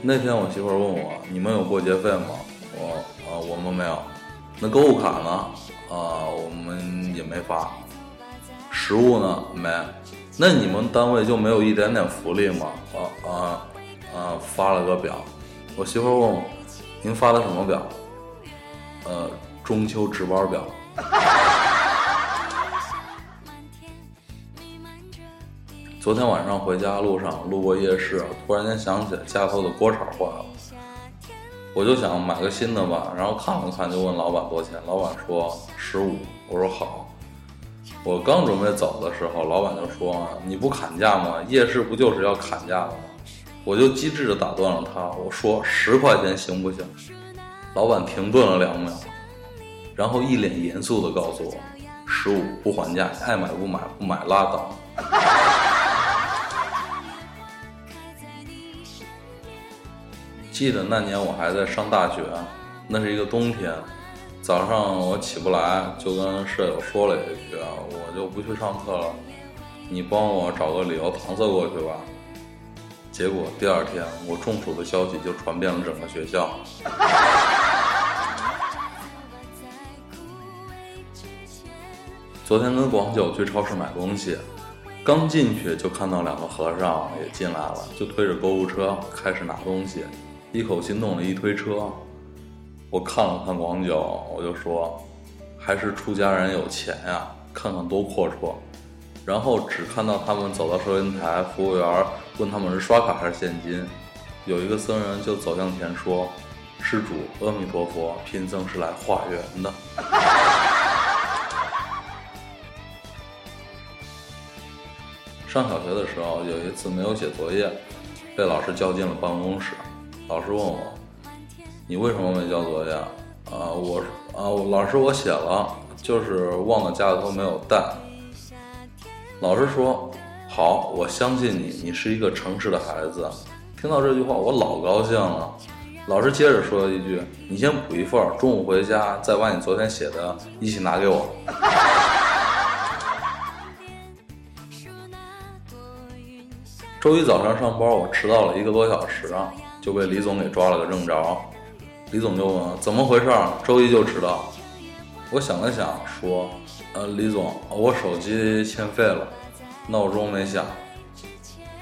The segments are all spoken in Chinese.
那天我媳妇问我：“你们有过节费吗？”我啊，我们没有。那购物卡呢？啊，我们也没发。食物呢？没。那你们单位就没有一点点福利吗？啊啊啊！发了个表。我媳妇问我：“您发的什么表？”呃，中秋值班表。昨天晚上回家路上路过夜市，突然间想起来家头的锅铲坏了，我就想买个新的吧。然后看了看，就问老板多少钱，老板说十五。我说好。我刚准备走的时候，老板就说：“你不砍价吗？夜市不就是要砍价的吗？”我就机智的打断了他，我说十块钱行不行？老板停顿了两秒，然后一脸严肃的告诉我：十五不还价，爱买不买，不买拉倒。记得那年我还在上大学，那是一个冬天，早上我起不来，就跟舍友说了一句：“我就不去上课了，你帮我找个理由搪塞过去吧。”结果第二天，我中暑的消息就传遍了整个学校。昨天跟广九去超市买东西，刚进去就看到两个和尚也进来了，就推着购物车开始拿东西。一口气弄了一推车，我看了看广九，我就说，还是出家人有钱呀，看看多阔绰。然后只看到他们走到收银台，服务员问他们是刷卡还是现金，有一个僧人就走向前说：“施主，阿弥陀佛，贫僧是来化缘的。”上小学的时候，有一次没有写作业，被老师叫进了办公室。老师问我：“你为什么没交作业？”啊，我啊，老师我写了，就是忘了家里头没有带。老师说：“好，我相信你，你是一个诚实的孩子。”听到这句话，我老高兴了。老师接着说了一句：“你先补一份，中午回家再把你昨天写的一起拿给我。”周一早上上班，我迟到了一个多小时啊。就被李总给抓了个正着，李总就问怎么回事，周一就知道。我想了想说，呃，李总，我手机欠费了，闹钟没响。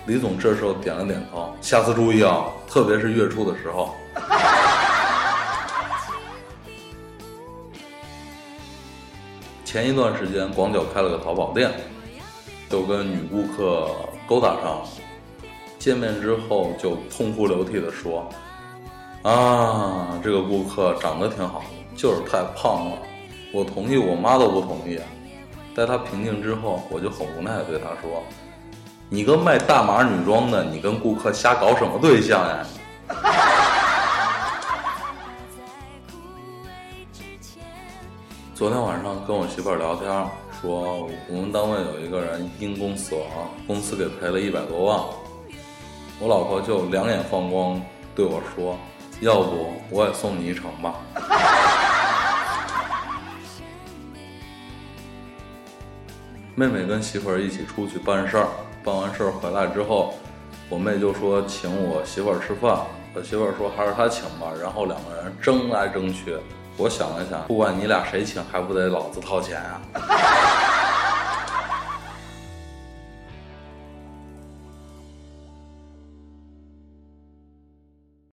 李总这时候点了点头，下次注意啊，特别是月初的时候。前一段时间，广角开了个淘宝店，就跟女顾客勾搭上了。见面之后就痛哭流涕的说：“啊，这个顾客长得挺好，就是太胖了。我同意，我妈都不同意。”待他平静之后，我就很无奈的对他说：“你个卖大码女装的，你跟顾客瞎搞什么对象呀？” 昨天晚上跟我媳妇儿聊天，说我们单位有一个人因公死亡，公司给赔了一百多万。我老婆就两眼放光对我说：“要不我也送你一程吧。”妹妹跟媳妇儿一起出去办事儿，办完事儿回来之后，我妹就说请我媳妇儿吃饭，我媳妇儿说还是她请吧。然后两个人争来争去，我想了想，不管你俩谁请，还不得老子掏钱啊？